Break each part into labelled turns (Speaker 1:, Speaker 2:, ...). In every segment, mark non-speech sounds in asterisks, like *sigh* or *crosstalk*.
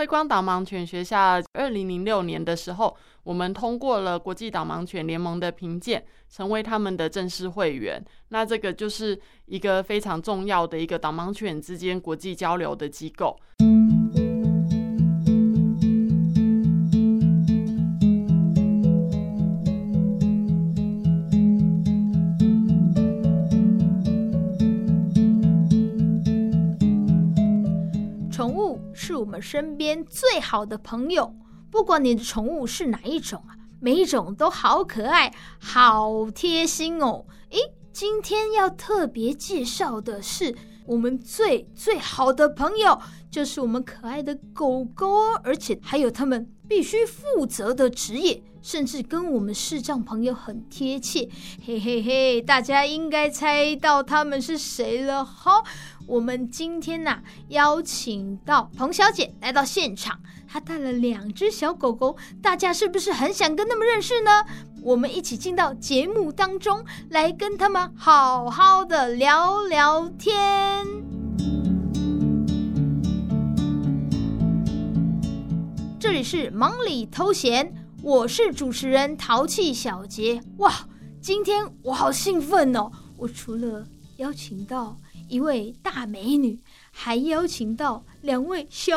Speaker 1: 辉光导盲犬学校二零零六年的时候，我们通过了国际导盲犬联盟的评鉴，成为他们的正式会员。那这个就是一个非常重要的一个导盲犬之间国际交流的机
Speaker 2: 构。我们身边最好的朋友，不管你的宠物是哪一种啊，每一种都好可爱、好贴心哦。诶，今天要特别介绍的是我们最最好的朋友，就是我们可爱的狗狗，而且还有他们必须负责的职业，甚至跟我们视障朋友很贴切。嘿嘿嘿，大家应该猜到他们是谁了哈。我们今天呐、邀请到彭小姐来到现场，她带了两只小狗狗，大家是不是很想跟他们认识呢？我们一起进到节目当中来，跟他们好好的聊聊天。这里是忙里偷闲，我是主持人淘气小杰。哇，今天我好兴奋哦！我除了邀请到一位大美女，还邀请到两位小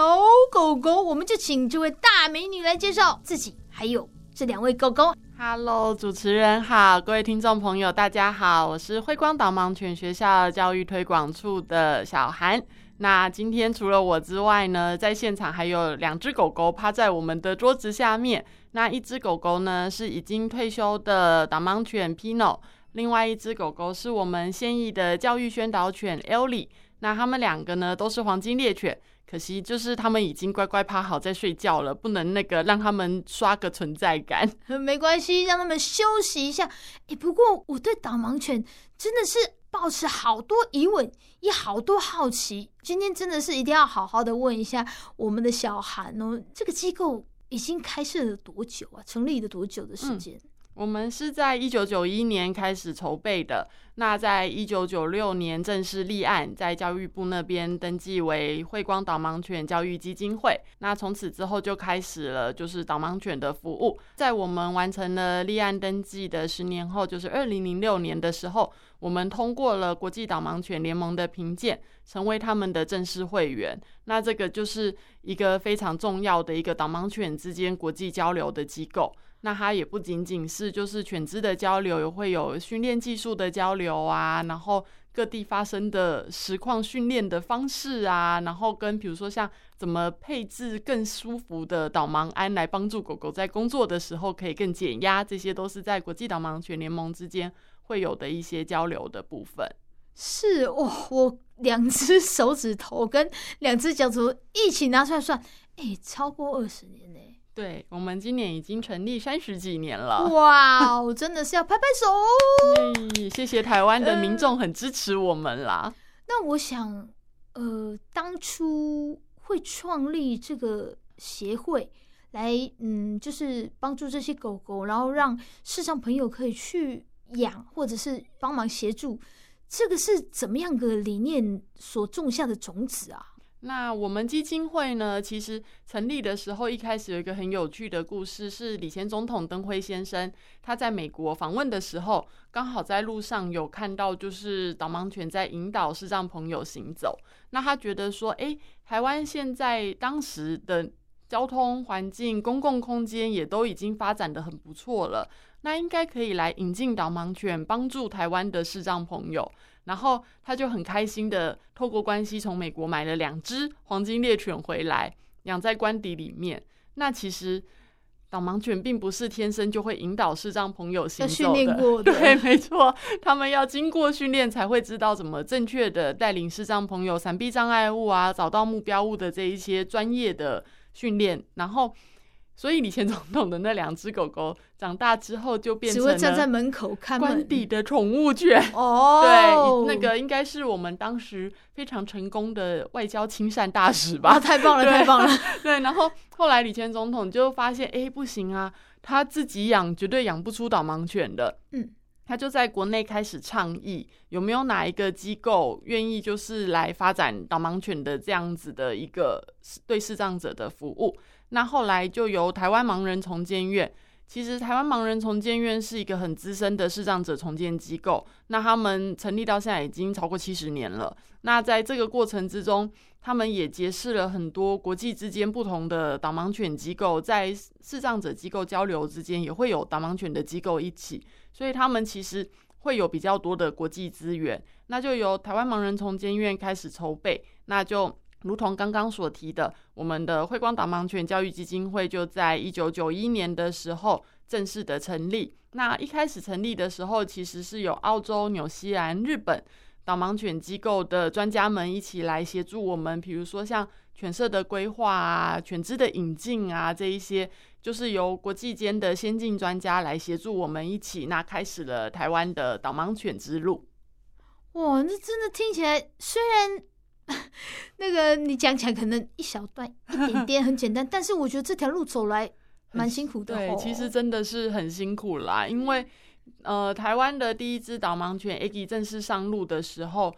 Speaker 2: 狗狗，我们就请这位大美女来介绍自己，还有这两位狗狗。
Speaker 1: Hello，主持人好，各位听众朋友，大家好，我是辉光导盲犬学校教育推广处的小韩。那今天除了我之外呢，在现场还有两只狗狗趴在我们的桌子下面。那一只狗狗呢，是已经退休的导盲犬 Pino。另外一只狗狗是我们现役的教育宣导犬 Ellie，那他们两个呢都是黄金猎犬，可惜就是他们已经乖乖趴好在睡觉了，不能那个让他们刷个存在感。*laughs*
Speaker 2: 没关系，让他们休息一下。哎，不过我对导盲犬真的是抱持好多疑问，也好多好奇。今天真的是一定要好好的问一下我们的小韩哦，这个机构已经开设了多久啊？成立了多久的时间？嗯
Speaker 1: 我们是在一九九一年开始筹备的，那在一九九六年正式立案，在教育部那边登记为慧光导盲犬教育基金会。那从此之后就开始了，就是导盲犬的服务。在我们完成了立案登记的十年后，就是二零零六年的时候，我们通过了国际导盲犬联盟的评鉴，成为他们的正式会员。那这个就是一个非常重要的一个导盲犬之间国际交流的机构。那它也不仅仅是就是犬只的交流，也会有训练技术的交流啊，然后各地发生的实况训练的方式啊，然后跟比如说像怎么配置更舒服的导盲鞍来帮助狗狗在工作的时候可以更减压，这些都是在国际导盲犬联盟之间会有的一些交流的部分。
Speaker 2: 是哦，我两只手指头跟两只脚趾头一起拿出来算，哎，超过二十年呢。
Speaker 1: 对，我们今年已经成立三十几年了，
Speaker 2: 哇，我真的是要拍拍手。*laughs*
Speaker 1: 耶，谢谢台湾的民众很支持我们啦。呃，
Speaker 2: 那我想，呃，当初会创立这个协会来，嗯，就是帮助这些狗狗，然后让世上朋友可以去养，或者是帮忙协助，这个是怎么样的理念所种下的种子啊？
Speaker 1: 那我们基金会呢，其实成立的时候，一开始有一个很有趣的故事，是李前总统登辉先生他在美国访问的时候，刚好在路上有看到，就是导盲犬在引导视障朋友行走。那他觉得说，哎，台湾现在当时的交通环境、公共空间也都已经发展的很不错了，那应该可以来引进导盲犬，帮助台湾的视障朋友。然后他就很开心的透过关系从美国买了两只黄金猎犬回来，养在官邸里面。那其实导盲犬并不是天生就会引导视障朋友行走的，*laughs* 对，没错，他们要经过训练才会知道怎么正确的带领视障朋友闪避障碍物啊，找到目标物的这一些专业的训练，然后。所以李前总统的那两只狗狗长大之后就变成了
Speaker 2: 站在门口看
Speaker 1: 官邸的宠物犬 *laughs*
Speaker 2: 哦，
Speaker 1: 对，那个应该是我们当时非常成功的外交亲善大使吧？
Speaker 2: 太棒了，太棒了！*laughs*
Speaker 1: 对，然后后来李前总统就发现，哎，不行啊，他自己养绝对养不出导盲犬的。
Speaker 2: 嗯，
Speaker 1: 他就在国内开始倡议，有没有哪一个机构愿意就是来发展导盲犬的这样子的一个对视障者的服务？那后来就由台湾盲人重建院。其实台湾盲人重建院是一个很资深的视障者重建机构，那他们成立到现在已经超过七十年了。那在这个过程之中，他们也结识了很多国际之间不同的导盲犬机构，在视障者机构交流之间也会有导盲犬的机构一起，所以他们其实会有比较多的国际资源。那就由台湾盲人重建院开始筹备，那就。如同刚刚所提的，我们的慧光导盲犬教育基金会就在一九九一年的时候正式的成立。那一开始成立的时候，其实是有澳洲、纽西兰、日本导盲犬机构的专家们一起来协助我们，比如说像犬舍的规划啊、犬只的引进啊这一些，就是由国际间的先进专家来协助我们一起，那开始了台湾的导盲犬之路。
Speaker 2: 哇，那真的听起来虽然。*laughs* 那个你讲起来可能一小段一点点很简单，但是我觉得这条路走来蛮辛苦的。
Speaker 1: 对，其实真的是很辛苦啦，因为呃，台湾的第一只导盲犬 Aggy 正式上路的时候，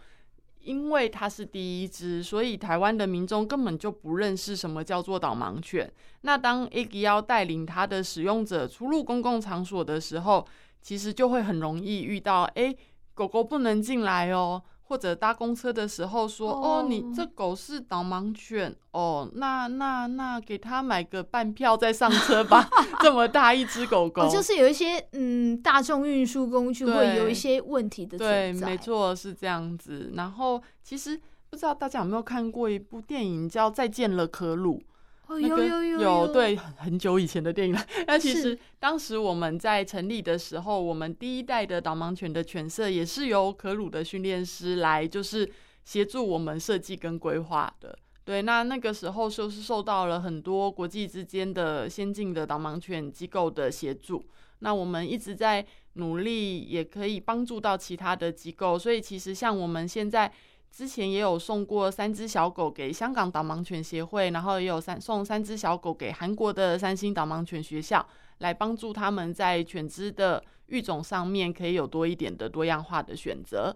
Speaker 1: 因为它是第一只，所以台湾的民众根本就不认识什么叫做导盲犬。那当 Aggy 要带领它的使用者出入公共场所的时候，其实就会很容易遇到，哎，狗狗不能进来哦。或者搭公车的时候说：“ oh. 哦，你这狗是导盲犬哦，那那那给他买个半票再上车吧。*laughs* ”这么大一只狗狗，
Speaker 2: 就是有一些嗯，大众运输工具会有一些问题的
Speaker 1: 对，对，没错，是这样子。然后其实不知道大家有没有看过一部电影叫《再见了，可鲁》。
Speaker 2: 哦，有有有
Speaker 1: 有对，很久以前的电影了。*laughs* 那其实当时我们在成立的时候，我们第一代的导盲犬的犬舍也是由可鲁的训练师来，就是协助我们设计跟规划的。对，那那个时候就是受到了很多国际之间的先进的导盲犬机构的协助。那我们一直在努力，也可以帮助到其他的机构。所以其实像我们现在。之前也有送过三只小狗给香港导盲犬协会，然后也有三送三只小狗给韩国的三星导盲犬学校，来帮助他们在犬只的育种上面可以有多一点的多样化的选择。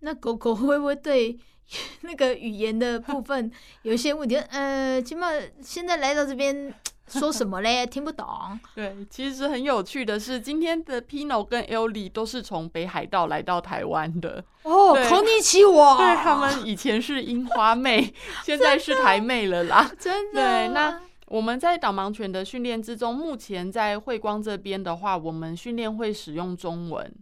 Speaker 2: 那狗狗会不会对 *laughs* 那个语言的部分有些问题？呃，起码现在来到这边。说什么嘞？*laughs* 听不懂。
Speaker 1: 对，其实很有趣的是，今天的 Pino 跟 Ellie 都是从北海道来到台湾的。
Speaker 2: 哦，こんにちは。
Speaker 1: 对，他们以前是樱花妹，*laughs* 现在是台妹了啦。*laughs*
Speaker 2: 真的。
Speaker 1: 对，那我们在导盲犬的训练之中，目前在慧光这边的话，我们训练会使用中文，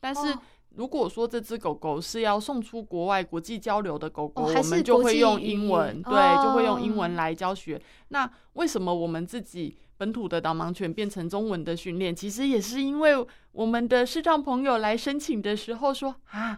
Speaker 1: 但是。 哦如果说这只狗狗是要送出国外国际交流的狗狗，哦、我们就会用英文，对，哦、就会用英文来教学。那为什么我们自己本土的导盲犬变成中文的训练？其实也是因为我们的视障朋友来申请的时候说啊，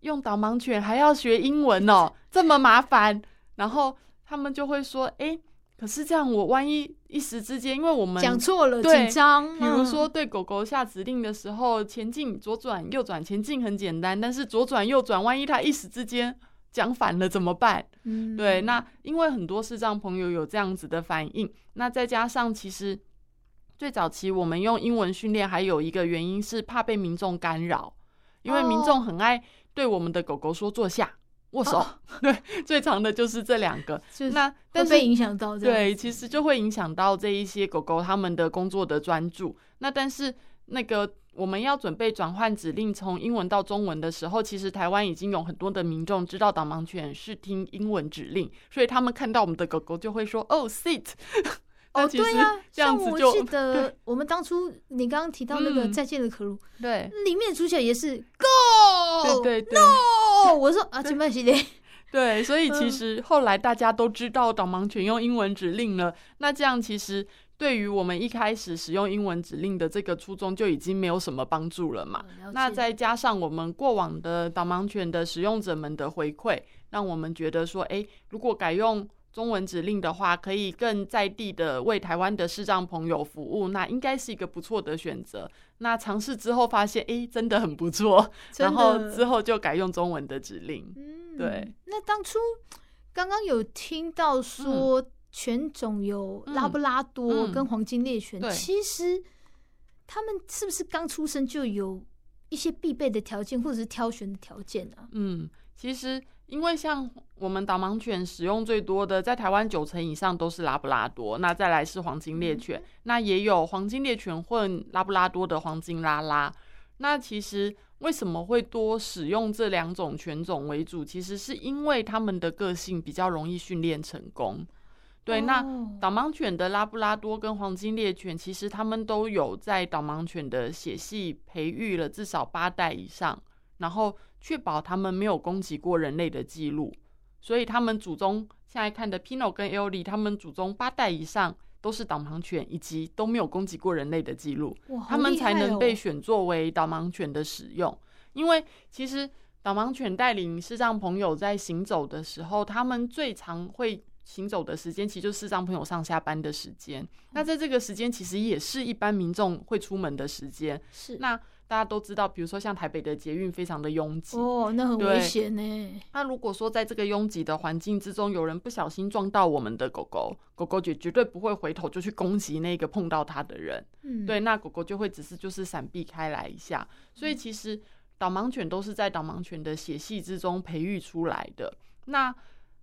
Speaker 1: 用导盲犬还要学英文哦，这么麻烦。然后他们就会说，哎。可是这样，我万一一时之间，因为我们
Speaker 2: 讲错了，紧张。
Speaker 1: 比如说，对狗狗下指令的时候，前进、左转、右转，前进很简单，但是左转、右转，万一它一时之间讲反了怎么办？嗯，对。那因为很多视障朋友有这样子的反应，那再加上其实最早期我们用英文训练，还有一个原因是怕被民众干扰，因为民众很爱对我们的狗狗说坐下。握手，哦、*laughs* 对，最长的就是这两个。
Speaker 2: 是
Speaker 1: 那
Speaker 2: 但是影响到，
Speaker 1: 对，其实就会影响到这一些狗狗他们的工作的专注。那但是那个我们要准备转换指令从英文到中文的时候，其实台湾已经有很多的民众知道导盲犬是听英文指令，所以他们看到我们的狗狗就会说“哦，sit”。*laughs*
Speaker 2: 哦，*laughs* 对呀、啊，像我记得我们当初你刚刚提到那个再见的可鲁、嗯，
Speaker 1: 对，
Speaker 2: 里面主角也是 Go，
Speaker 1: 对对对。
Speaker 2: No! 哦，我说啊，这么系列，*laughs*
Speaker 1: 对，所以其实后来大家都知道导盲犬用英文指令了，那这样其实对于我们一开始使用英文指令的这个初衷就已经没有什么帮助了嘛。那再加上我们过往的导盲犬的使用者们的回馈，让我们觉得说，哎，如果改用。中文指令的话，可以更在地的为台湾的视障朋友服务，那应该是一个不错的选择。那尝试之后发现，哎，真的很不错，*laughs* 然后之后就改用中文的指令。嗯，对。
Speaker 2: 那当初刚刚有听到说犬种有拉布拉多跟黄金猎犬，嗯嗯、其实他们是不是刚出生就有一些必备的条件或者是挑选的条件呢？
Speaker 1: 嗯，其实因为像我们导盲犬使用最多的，在台湾九成以上都是拉布拉多，那再来是黄金猎犬，嗯、那也有黄金猎犬混拉布拉多的黄金拉拉。那其实为什么会多使用这两种犬种为主？其实是因为它们的个性比较容易训练成功。对，那导盲犬的拉布拉多跟黄金猎犬，其实它们都有在导盲犬的血系培育了至少八代以上，然后确保他们没有攻击过人类的记录。所以他们祖宗现在看的 Pino 跟 Ellie，他们祖宗八代以上都是导盲犬，以及都没有攻击过人类的记录，他们才能被选作为导盲犬的使用。因为其实导盲犬带领视障朋友在行走的时候，他们最常会。行走的时间其实就是视障朋友上下班的时间，嗯、那在这个时间其实也是一般民众会出门的时间。
Speaker 2: 是，
Speaker 1: 那大家都知道，比如说像台北的捷运非常的拥挤
Speaker 2: 哦，那很危险呢。
Speaker 1: 那如果说在这个拥挤的环境之中，有人不小心撞到我们的狗狗，狗狗就绝对不会回头就去攻击那个碰到它的人。嗯，对，那狗狗就会只是就是闪避开来一下。所以其实导盲犬都是在导盲犬的血系之中培育出来的。那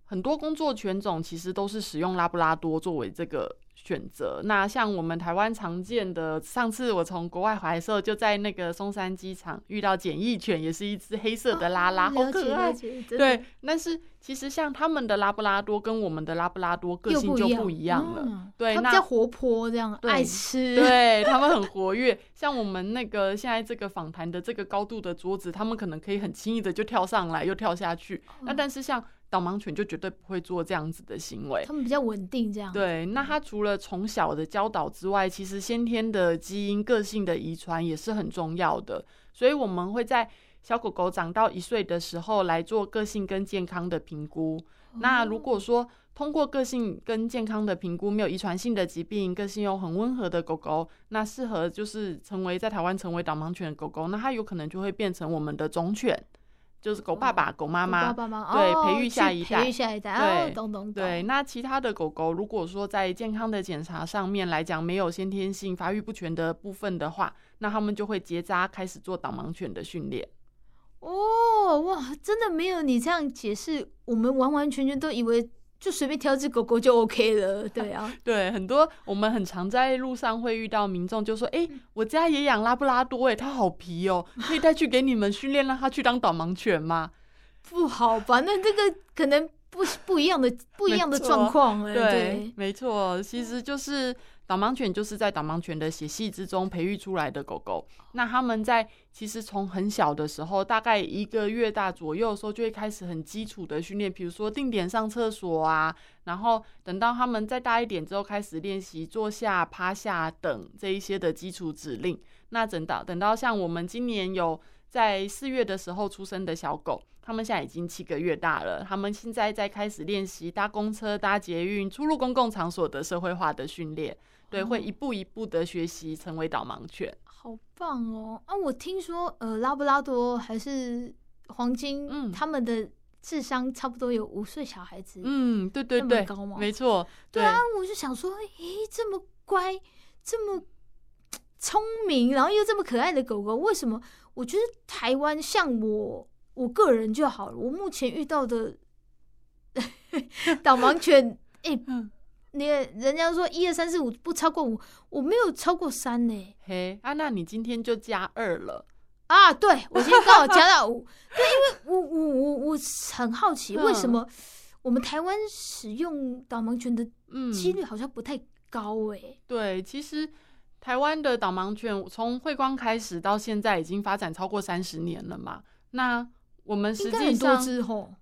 Speaker 1: 很多工作犬种其实都是使用拉布拉多作为这个选择。那像我们台湾常见的，上次我从国外回来的时候，就在那个松山机场遇到检疫犬，也是一只黑色的拉拉，哦、好可爱。对，但是其实像他们的拉布拉多跟我们的拉布拉多个性就不一样了。嗯、对，那比
Speaker 2: 较活泼，这样爱吃。
Speaker 1: 对，他们很活跃。像我们那个现在这个访谈的这个高度的桌子，他们可能可以很轻易的就跳上来又跳下去。嗯、那但是像导盲犬就绝对不会做这样子的行为，
Speaker 2: 他们比较稳定，这样。
Speaker 1: 对，那它除了从小的教导之外，其实先天的基因、个性的遗传也是很重要的。所以我们会在小狗狗长到一岁的时候来做个性跟健康的评估。哦、那如果说通过个性跟健康的评估，没有遗传性的疾病，个性又很温和的狗狗，那适合就是成为在台湾成为导盲犬的狗狗，那它有可能就会变成我们的种犬。就是狗爸爸、狗妈妈，对，培育下一代，
Speaker 2: 培育下一代，
Speaker 1: 对，对。那其他的狗狗，如果说在健康的检查上面来讲，没有先天性发育不全的部分的话，那他们就会结扎，开始做导盲犬的训练。
Speaker 2: 哦，哇，真的没有你这样解释，我们完完全全都以为。就随便挑只狗狗就 OK 了，对啊，*laughs*
Speaker 1: 对，很多我们很常在路上会遇到民众就说：“哎、欸，我家也养拉布拉多，哎，它好皮哦，可以带去给你们训练，让它去当导盲犬吗？”
Speaker 2: 不好吧？那这个可能不不一样的不一样的状况，
Speaker 1: 哎，对没错，其实就是。导盲犬就是在导盲犬的血系之中培育出来的狗狗。那他们在其实从很小的时候，大概一个月大左右时候，就会开始很基础的训练，比如说定点上厕所啊。然后等到他们再大一点之后，开始练习坐下、趴下等这一些的基础指令。那等到等到像我们今年有在四月的时候出生的小狗，他们现在已经七个月大了。他们现在在开始练习搭公车、搭捷运、出入公共场所的社会化的训练。对，会一步一步的学习成为导盲犬，
Speaker 2: 好棒哦！啊，我听说，呃，拉布拉多还是黄金，嗯，他们的智商差不多有五岁小孩子，
Speaker 1: 嗯，对对对，
Speaker 2: 高
Speaker 1: 吗？没
Speaker 2: 错，对，啊，我就想说，咦，这么乖，这 *tsk* 么聪明，然后又这么可爱的狗狗，为什么？我觉得台湾像我，我个人就好了，我目前遇到的导盲犬，诶。嗯你人家说一二三四五不超过五，我没有超过三呢。
Speaker 1: 嘿，啊，那你今天就加二了
Speaker 2: 啊？对，我今天刚好加到五。*laughs* 对，因为我我我我很好奇，为什么我们台湾使用导盲犬的几率好像不太高哎、嗯？
Speaker 1: 对，其实台湾的导盲犬从慧光开始到现在已经发展超过三十年了嘛。那我们实际上，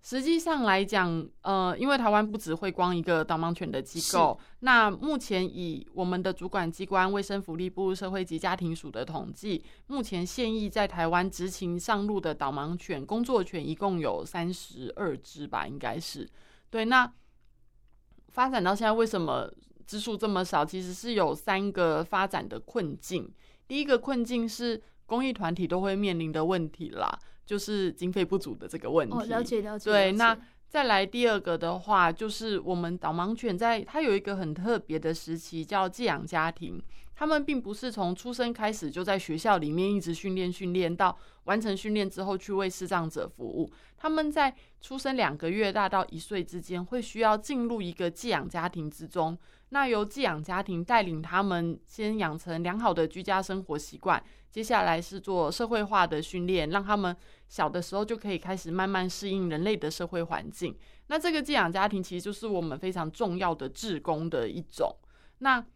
Speaker 1: 实际上来讲，呃，因为台湾不只会光一个导盲犬的机构，那目前以我们的主管机关卫生福利部社会及家庭署的统计，目前现役在台湾执勤上路的导盲犬工作犬一共有三十二只吧，应该是。对，那发展到现在，为什么只数这么少？其实是有三个发展的困境。第一个困境是公益团体都会面临的问题啦。就是经费不足的这个问题。
Speaker 2: 哦，了解了解。
Speaker 1: 对，那再来第二个的话，就是我们导盲犬在它有一个很特别的时期，叫寄养家庭。他们并不是从出生开始就在学校里面一直训练训练到完成训练之后去为视障者服务。他们在出生两个月大到一岁之间，会需要进入一个寄养家庭之中。那由寄养家庭带领他们先养成良好的居家生活习惯，接下来是做社会化的训练，让他们小的时候就可以开始慢慢适应人类的社会环境。那这个寄养家庭其实就是我们非常重要的志工的一种。那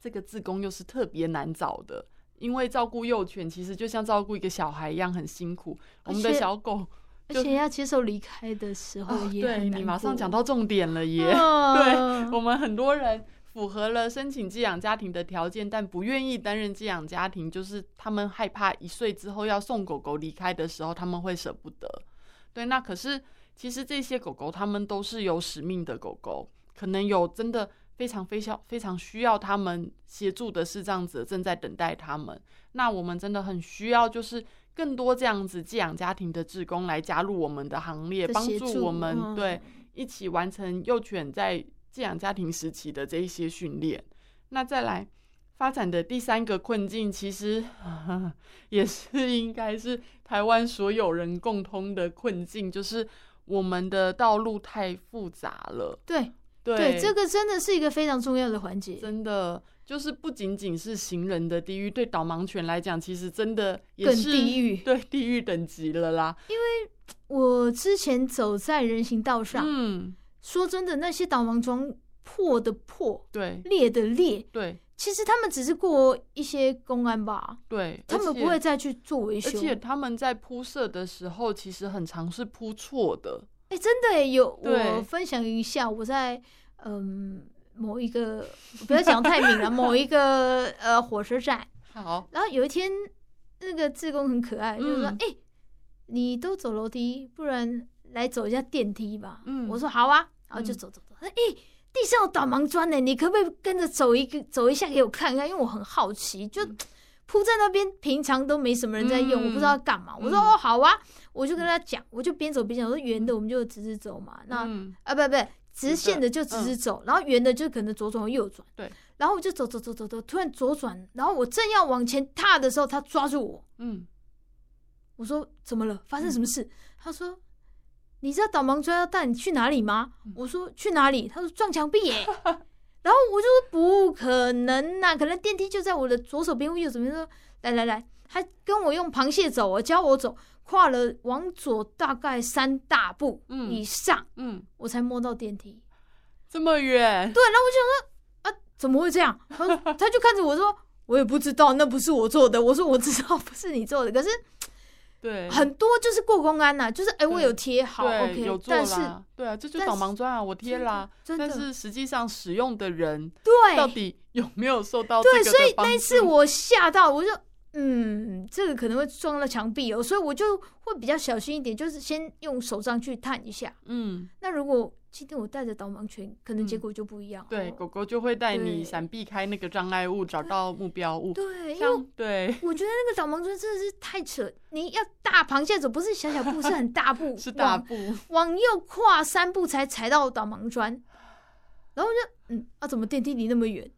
Speaker 1: 这个志工又是特别难找的，因为照顾幼犬其实就像照顾一个小孩一样很辛苦。我们的小狗。
Speaker 2: 而且要接受离开的时候也
Speaker 1: 你马上讲到重点了耶！
Speaker 2: 哦、*laughs*
Speaker 1: 对，我们很多人符合了申请寄养家庭的条件，但不愿意担任寄养家庭，就是他们害怕一岁之后要送狗狗离开的时候，他们会舍不得。对，那可是其实这些狗狗他们都是有使命的狗狗，可能有真的非常非常非常需要他们协助的视障者正在等待他们。那我们真的很需要就是。更多这样子寄养家庭的志工来加入我们的行列，帮助我们、嗯、对一起完成幼犬在寄养家庭时期的这一些训练。那再来发展的第三个困境，其实 *laughs* 也是应该是台湾所有人共通的困境，就是我们的道路太复杂了。
Speaker 2: 对对，对，这个真的是一个非常重要的环节，
Speaker 1: 真的。就是不仅仅是行人的地狱，对导盲犬来讲，其实真的也是
Speaker 2: 地狱，*laughs*
Speaker 1: 对地狱等级了啦。
Speaker 2: 因为我之前走在人行道上，嗯，说真的，那些导盲装破的破，
Speaker 1: 对，
Speaker 2: 裂的裂，
Speaker 1: 对，
Speaker 2: 其实他们只是过一些公安吧，
Speaker 1: 对，
Speaker 2: 他们不会再去做维修，
Speaker 1: 而且他们在铺设的时候，其实很常是铺错的。
Speaker 2: 哎、欸，真的有，我分享一下，我在嗯。某一个不要讲太明了，*laughs* 某一个呃火车站。
Speaker 1: 好，
Speaker 2: 然后有一天那个志工很可爱，嗯、就是说：“哎、欸，你都走楼梯，不然来走一下电梯吧。嗯”我说：“好啊。”然后就走走走。哎、嗯欸，地上有导盲砖呢，你可不可以跟着走一个走一下给我看看？因为我很好奇，就铺在那边，平常都没什么人在用，嗯、我不知道干嘛。我说：“哦，好啊。”我就跟他讲，我就边走边讲，我说：“圆的我们就直直走嘛。那”、嗯、啊，不不。直线的就直直走，嗯、然后圆的就可能左转或右转。
Speaker 1: 对，
Speaker 2: 然后我就走走走走走，突然左转，然后我正要往前踏的时候，他抓住我。嗯，我说怎么了？发生什么事？嗯、他说：“你知道导盲砖要带你去哪里吗？”嗯、我说：“去哪里？”他说：“撞墙壁耶。*laughs* ”然后我就说：“不可能呐、啊，可能电梯就在我的左手边或右手边。”说：“来来来，他跟我用螃蟹走，我教我走。”跨了往左大概三大步以上，嗯，嗯，我才摸到电梯，
Speaker 1: 这么远。对，
Speaker 2: 然后我就想说啊，怎么会这样？他他就看着我说，我也不知道，那不是我做的。我说我知道不是你做的，可是
Speaker 1: 对。
Speaker 2: 很多就是过公安呐、啊，就是哎、欸，我有贴好，OK，
Speaker 1: 有做啦，但是对啊，这就导盲砖啊，我贴啦，但是实际上使用的人
Speaker 2: 对。
Speaker 1: 到底有没有受到
Speaker 2: 对，所以那次我吓到，我就。嗯，这个可能会撞到墙壁哦，所以我就会比较小心一点，就是先用手杖去探一下。嗯，那如果今天我带着导盲犬，可能结果就不一样。嗯。对，
Speaker 1: 狗狗就会带你闪避开那个障碍物，找到目标物。对，
Speaker 2: 因为
Speaker 1: 对，
Speaker 2: 我觉得那个导盲犬真的是太扯，你要大螃蟹走，不是小小步，是很大步，*laughs*
Speaker 1: 是大步，
Speaker 2: 往右跨三步才踩到导盲砖。然后我就嗯，啊，怎么电梯离那么远？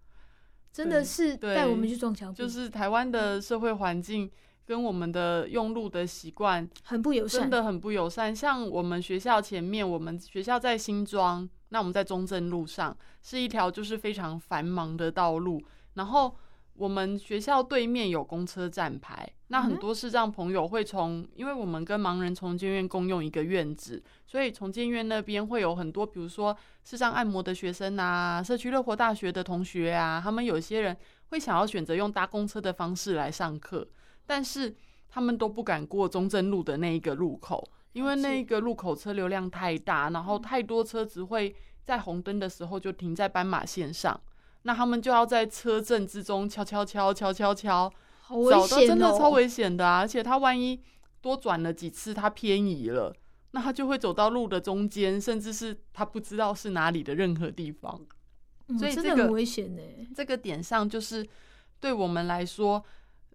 Speaker 2: 真的是带我们去撞墙，
Speaker 1: 就是台湾的社会环境跟我们的用路的习惯
Speaker 2: 很不友善，
Speaker 1: 真的很不友善。像我们学校前面，我们学校在新庄，那我们在中正路上是一条就是非常繁忙的道路，然后。我们学校对面有公车站牌，那很多视障朋友会从，因为我们跟盲人重建院共用一个院子，所以重建院那边会有很多，比如说视障按摩的学生啊，社区乐活大学的同学啊，他们有些人会想要选择用搭公车的方式来上课，但是他们都不敢过中正路的那一个路口，因为那一个路口车流量太大，然后太多车子会在红灯的时候就停在斑马线上。那他们就要在车阵之中敲敲敲敲敲敲，
Speaker 2: 好危险哦，
Speaker 1: 找到真的超危险的啊！而且他万一多转了几次，他偏移了，那他就会走到路的中间，甚至是他不知道是哪里的任何地方。
Speaker 2: 嗯，
Speaker 1: 所以
Speaker 2: 这个很危险呢。
Speaker 1: 这个点上就是对我们来说，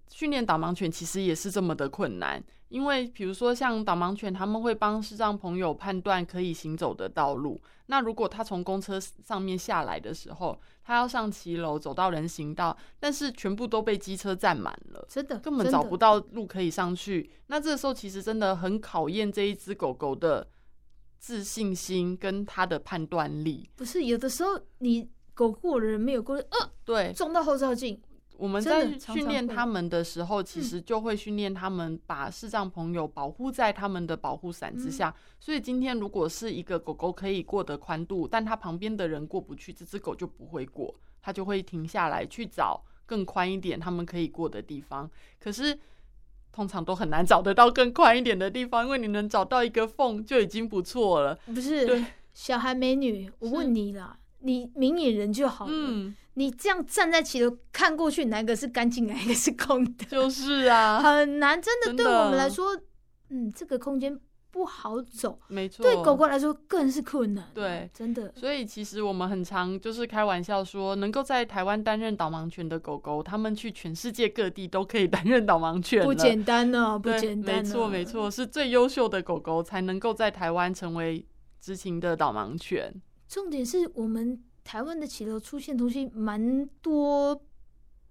Speaker 1: 训练导盲犬其实也是这么的困难，因为比如说像导盲犬，他们会帮视障朋友判断可以行走的道路。那如果他从公车上面下来的时候，他要上骑楼走到人行道，但是全部都被机车占满了，
Speaker 2: 真的
Speaker 1: 根本找不到路可以上去。那这个时候其实真的很考验这一只狗狗的自信心跟它的判断力。
Speaker 2: 不是有的时候你狗过人没有过，呃，
Speaker 1: 对，
Speaker 2: 撞到后照镜。
Speaker 1: 我们在训练他们的时候，其实就会训练他们把视障朋友保护在他们的保护伞之下。所以今天如果是一个狗狗可以过的宽度，但它旁边的人过不去，这只狗就不会过，它就会停下来去找更宽一点他们可以过的地方。可是通常都很难找得到更宽一点的地方，因为你能找到一个缝就已经不错了。
Speaker 2: 不是，对，小孩美女，我问你啦，你明眼人就好了。嗯你这样站在起头看过去，哪个是干净，哪个是空的？
Speaker 1: 就是啊，
Speaker 2: 很难，真的对我们来说，嗯，这个空间不好走，
Speaker 1: 没错。
Speaker 2: 对狗狗来说更是困难，
Speaker 1: 对，
Speaker 2: 真的。
Speaker 1: 所以其实我们很常就是开玩笑说，能够在台湾担任导盲犬的狗狗，他们去全世界各地都可以担任导盲犬，
Speaker 2: 不简单呢，不简单。
Speaker 1: 没错，没错，是最优秀的狗狗才能够在台湾成为执勤的导盲犬。
Speaker 2: 重点是我们。台湾的骑楼出现东西蛮多，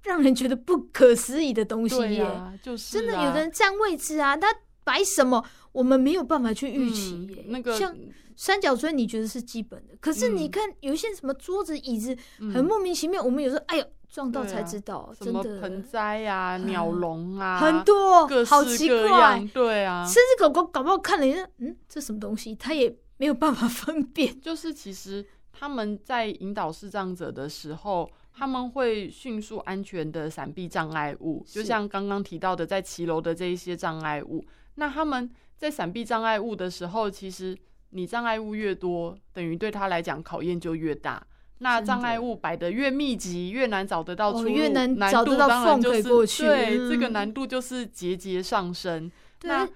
Speaker 2: 让人觉得不可思议的东西耶，
Speaker 1: 啊就是啊、
Speaker 2: 真的有人占位置啊，他摆什么，我们没有办法去预期耶。
Speaker 1: 嗯、那个
Speaker 2: 像三角锥，你觉得是基本的，可是你看有一些什么桌子、椅子，很莫名其妙。嗯、我们有时候哎呦撞到才知道，真的
Speaker 1: 盆栽啊、鸟笼啊，
Speaker 2: 很多，
Speaker 1: 各各，
Speaker 2: 好奇怪，
Speaker 1: 对啊，
Speaker 2: 甚至狗狗搞不好看了一下，嗯，这什么东西，它也没有办法分辨。*laughs*
Speaker 1: 就是其实。他们在引导视障者的时候，他们会迅速安全的闪避障碍物，就像刚刚提到的，在骑楼的这一些障碍物。那他们在闪避障碍物的时候，其实你障碍物越多，等于对他来讲考验就越大。那障碍物摆得越密集，越难找得到出路，
Speaker 2: 越难找得到缝可以过去。
Speaker 1: 对，这个难度就是节节上升。
Speaker 2: 那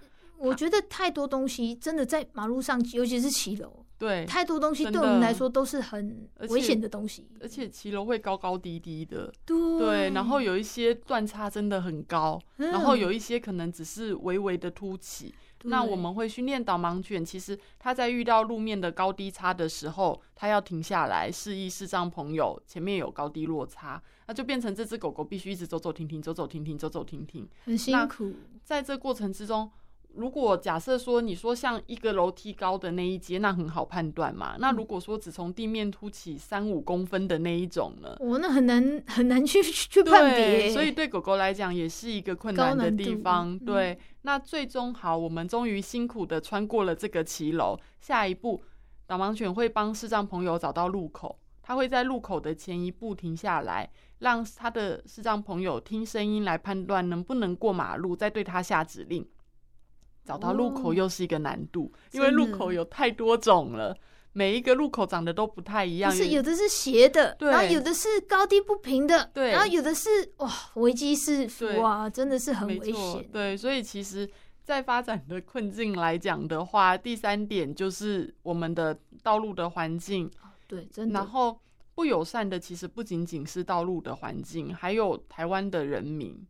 Speaker 2: 我觉得太多东西真的在马路上，尤其是骑楼。
Speaker 1: 对，
Speaker 2: 太多东西对我们来说都是很危险的东西，
Speaker 1: 而且骑楼会高高低低的，
Speaker 2: 对，
Speaker 1: 对，然后有一些断差真的很高，嗯，然后有一些可能只是微微的凸起。那我们会训练导盲犬，其实它在遇到路面的高低差的时候，它要停下来示意视障朋友前面有高低落差，那就变成这只狗狗必须一直走走停停，走走停停，走走停停，
Speaker 2: 很辛苦。
Speaker 1: 在这过程之中。如果假设说你说像一个楼梯高的那一阶，那很好判断嘛。那如果说只从地面凸起三五公分的那一种呢？
Speaker 2: 我、哦、那很难很难去去判别。
Speaker 1: 所以对狗狗来讲也是一个困难的地方。对，那最终好，我们终于辛苦的穿过了这个骑楼。下一步，导盲犬会帮视障朋友找到路口，它会在路口的前一步停下来，让他的视障朋友听声音来判断能不能过马路，再对他下指令。找到路口又是一个难度，哦、因为路口有太多种了，每一个路口长得都不太一样。
Speaker 2: 是有的是斜的，然后有的是高低不平的，
Speaker 1: 对，
Speaker 2: 然后有的是哇危机四伏，哇，真的是很危险。
Speaker 1: 对，所以其实，在发展的困境来讲的话，第三点就是我们的道路的环境，
Speaker 2: 对，真的。
Speaker 1: 然后不友善的其实不仅仅是道路的环境，还有台湾的人民。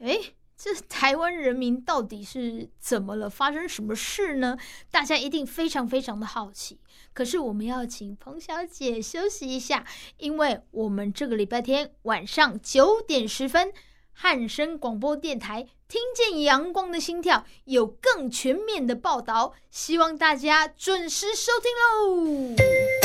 Speaker 2: 欸这台湾人民到底是怎么了？发生什么事呢？大家一定非常非常的好奇。可是我们要请彭小姐休息一下，因为我们这个礼拜天晚上九点十分，汉声广播电台听见阳光的心跳有更全面的报道，希望大家准时收听喽。